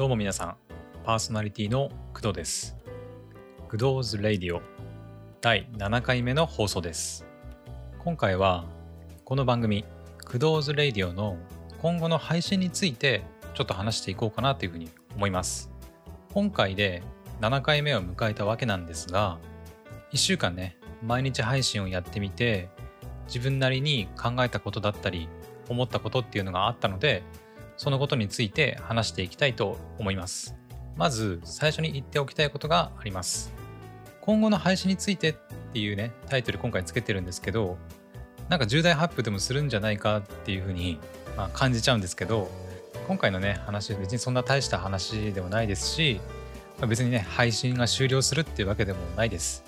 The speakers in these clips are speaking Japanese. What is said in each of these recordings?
どうも皆さん、パーソナリティの工藤です。 Kudo's Radio 第7回目の放送です。今回はこの番組、 Kudo's Radio の今後の配信についてちょっと話していこうかなというふうに思います。今回で7回目を迎えたわけなんですが、1週間ね、毎日配信をやってみて、自分なりに考えたことだったり、思ったことっていうのがあったので、そのことについて話していきたいと思います。まず最初に言っておきたいことがあります。今後の配信についてっていうね、タイトル今回つけてるんですけど、なんか重大発表でもするんじゃないかっていうふうに、まあ、感じちゃうんですけど、今回のね、話、別にそんな大した話でもないですし、別にね、配信が終了するっていうわけでもないです。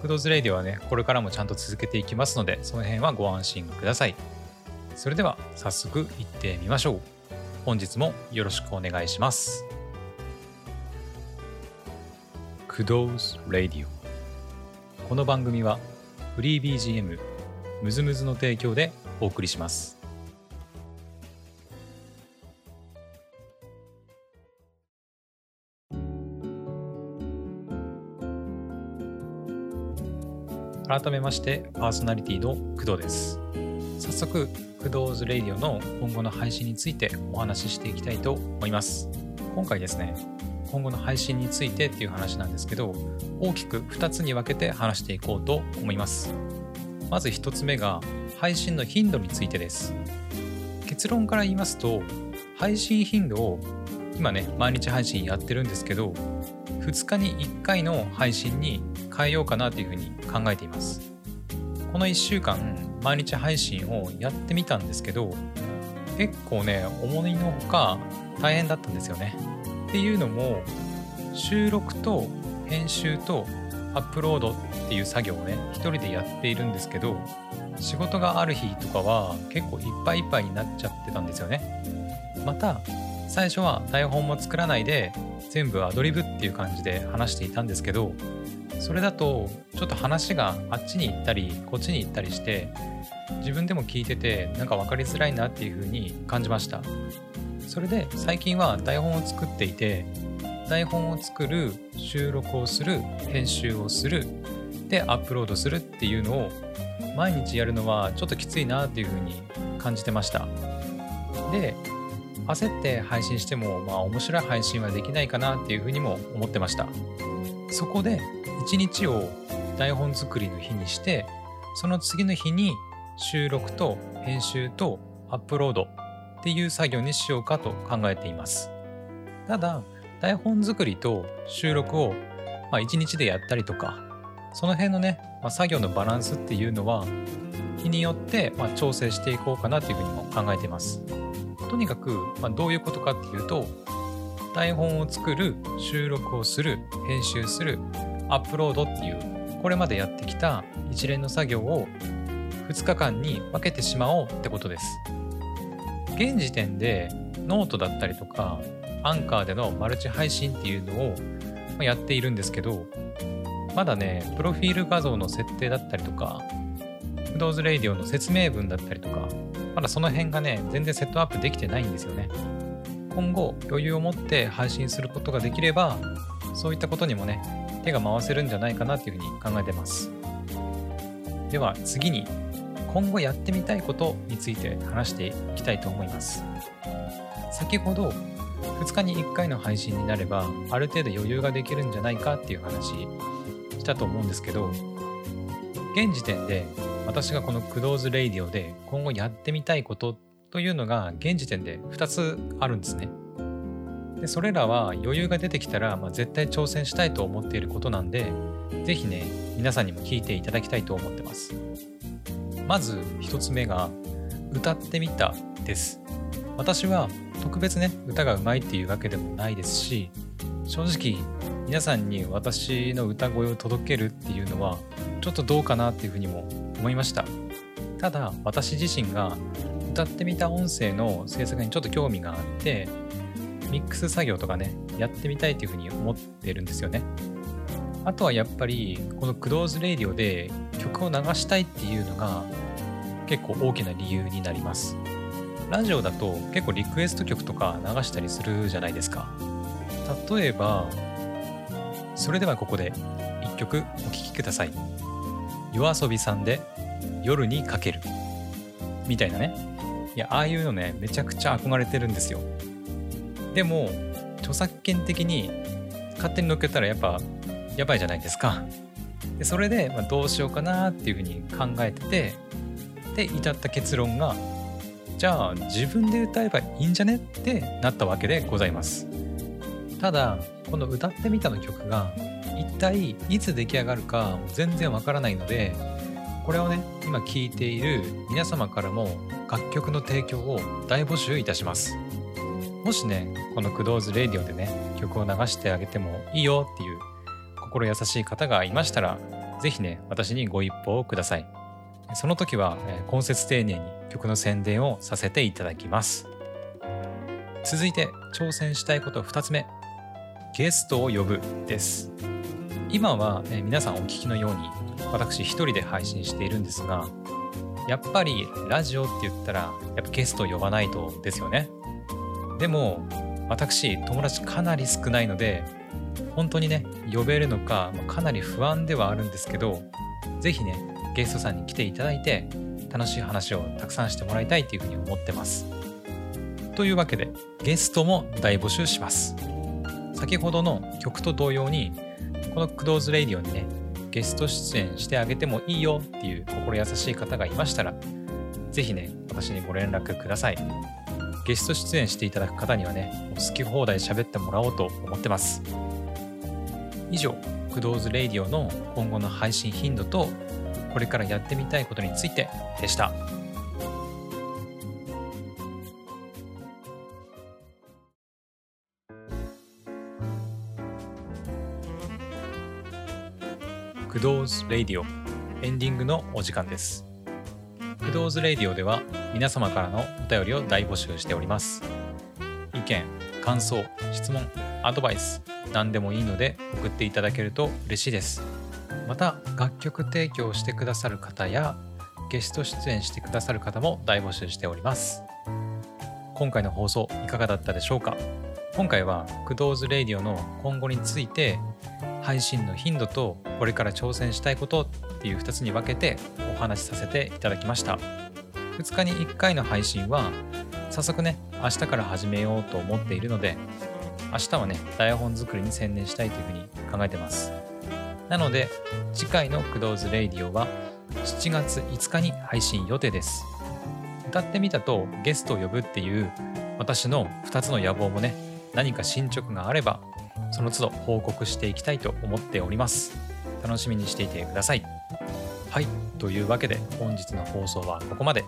フードズレイディはね、これからもちゃんと続けていきますので、その辺はご安心ください。それでは早速行ってみましょう。本日もよろしくお願いします。クドーズ・ラディオこの番組はフリー BGM ムズムズの提供でお送りします。改めましてパーソナリティの工藤です。早速、クドーズ・レディオの今後の配信についてお話ししていきたいと思います。今回ですね、今後の配信についてっていう話なんですけど、大きく2つに分けて話していこうと思います。まず1つ目が、配信の頻度についてです。結論から言いますと、配信頻度を今ね、毎日配信やってるんですけど、2日に1回の配信に変えようかなというふうに考えています。この1週間毎日配信をやってみたんですけど結構ね思いのほか大変だったんですよね。っていうのも収録と編集とアップロードっていう作業をね一人でやっているんですけど仕事がある日とかは結構いっぱいいっぱいになっちゃってたんですよね。また最初は台本も作らないで全部アドリブっていう感じで話していたんですけどそれだとちょっと話があっちに行ったりこっちに行ったりして自分でも聞いててなんか分かりづらいなっていう風に感じました。それで最近は台本を作っていて台本を作る収録をする編集をするでアップロードするっていうのを毎日やるのはちょっときついなっていう風に感じてました。で焦って配信してもまあ面白い配信はできないかなっていう風にも思ってました。そこで1日を台本作りの日にしてその次の日に収録と編集とアップロードっていう作業にしようかと考えています。ただ台本作りと収録を、まあ、1日でやったりとかその辺のね、まあ、作業のバランスっていうのは日によって、まあ、調整していこうかなというふうにも考えています。とにかく、まあ、どういうことかっていうと台本を作る収録をする編集するアップロードっていうこれまでやってきた一連の作業を2日間に分けてしまおうってことです。現時点でノートだったりとかアンカーでのマルチ配信っていうのをやっているんですけどまだねプロフィール画像の設定だったりとか Windows Radio の説明文だったりとかまだその辺がね全然セットアップできてないんですよね。今後余裕を持って配信することができればそういったことにもね手が回せるんじゃないかなというふうに考えてます。では次に今後やってみたいことについて話していきたいと思います。先ほど2日に1回の配信になればある程度余裕ができるんじゃないかっていう話したと思うんですけど現時点で私がこのクドーズレイディオで今後やってみたいことというのが現時点で2つあるんですね。でそれらは余裕が出てきたら、まあ、絶対挑戦したいと思っていることなんで是非ね皆さんにも聞いていただきたいと思ってます。まず1つ目が歌ってみたです。私は特別ね歌がうまいっていうわけでもないですし正直皆さんに私の歌声を届けるっていうのはちょっとどうかなっていうふうにも思いました。ただ私自身が歌ってみた音声の制作にちょっと興味があってミックス作業とかねやってみたいっていうふうに思ってるんですよね。あとはやっぱりこのクドーズレイディオで曲を流したいっていうのが結構大きな理由になります。ラジオだと結構リクエスト曲とか流したりするじゃないですか。例えばそれではここで一曲お聴きください。夜遊びさんで夜にかける。みたいなね。いやああいうのねめちゃくちゃ憧れてるんですよ。でも著作権的に勝手に乗っけたらやっぱやばいじゃないですか。でそれで、まあ、どうしようかなっていうふうに考えててで至った結論がじゃあ自分で歌えばいいんじゃねってなったわけでございます。ただこの「歌ってみた」の曲が一体いつ出来上がるか全然わからないのでこれをね今聴いている皆様からも楽曲の提供を大募集いたします。もしねこの「クドーズレディオ」でね曲を流してあげてもいいよっていう心優しい方がいましたら是非ね私にご一報をください。その時は、え今節丁寧に曲の宣伝をさせていただきます。続いて挑戦したいこと2つ目。ゲストを呼ぶです。今は、え皆さんお聞きのように私一人で配信しているんですがやっぱりラジオって言ったらやっぱゲストを呼ばないとですよね。でも私友達かなり少ないので本当にね呼べるのかかなり不安ではあるんですけど是非ねゲストさんに来ていただいて楽しい話をたくさんしてもらいたいというふうに思ってます。というわけでゲストも大募集します。先ほどの曲と同様にこのクローズレイディオにねゲスト出演してあげてもいいよっていう心優しい方がいましたら是非ね私にご連絡ください。ゲスト出演していただく方にはね好き放題喋ってもらおうと思ってます以上クドーズレイディオの今後の配信頻度とこれからやってみたいことについてでした。Kudo's Radio エンディングのお時間です。 Kudo's Radio では皆様からのお便りを大募集しております。意見、感想、質問、アドバイス、何でもいいので送っていただけると嬉しいです。また楽曲提供してくださる方やゲスト出演してくださる方も大募集しております。今回の放送いかがだったでしょうか？今回は Kudo's Radio の今後について配信の頻度とこれから挑戦したいことっていう2つに分けてお話しさせていただきました。2日に1回の配信は早速ね明日から始めようと思っているので明日はね台本作りに専念したいというふうに考えてます。なので次回のクドーズレイディオは7月5日に配信予定です。歌ってみたとゲストを呼ぶっていう私の2つの野望もね何か進捗があればその都度報告していきたいと思っております。楽しみにしていてください。はい、というわけで本日の放送はここまで。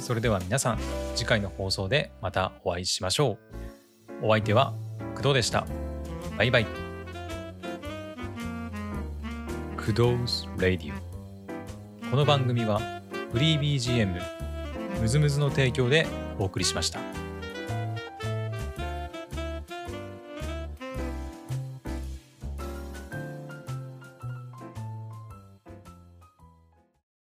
それでは皆さん、次回の放送でまたお会いしましょう。お相手は工藤でした。バイバイ。工藤レディオ。この番組はフリー BGM ムズムズの提供でお送りしました。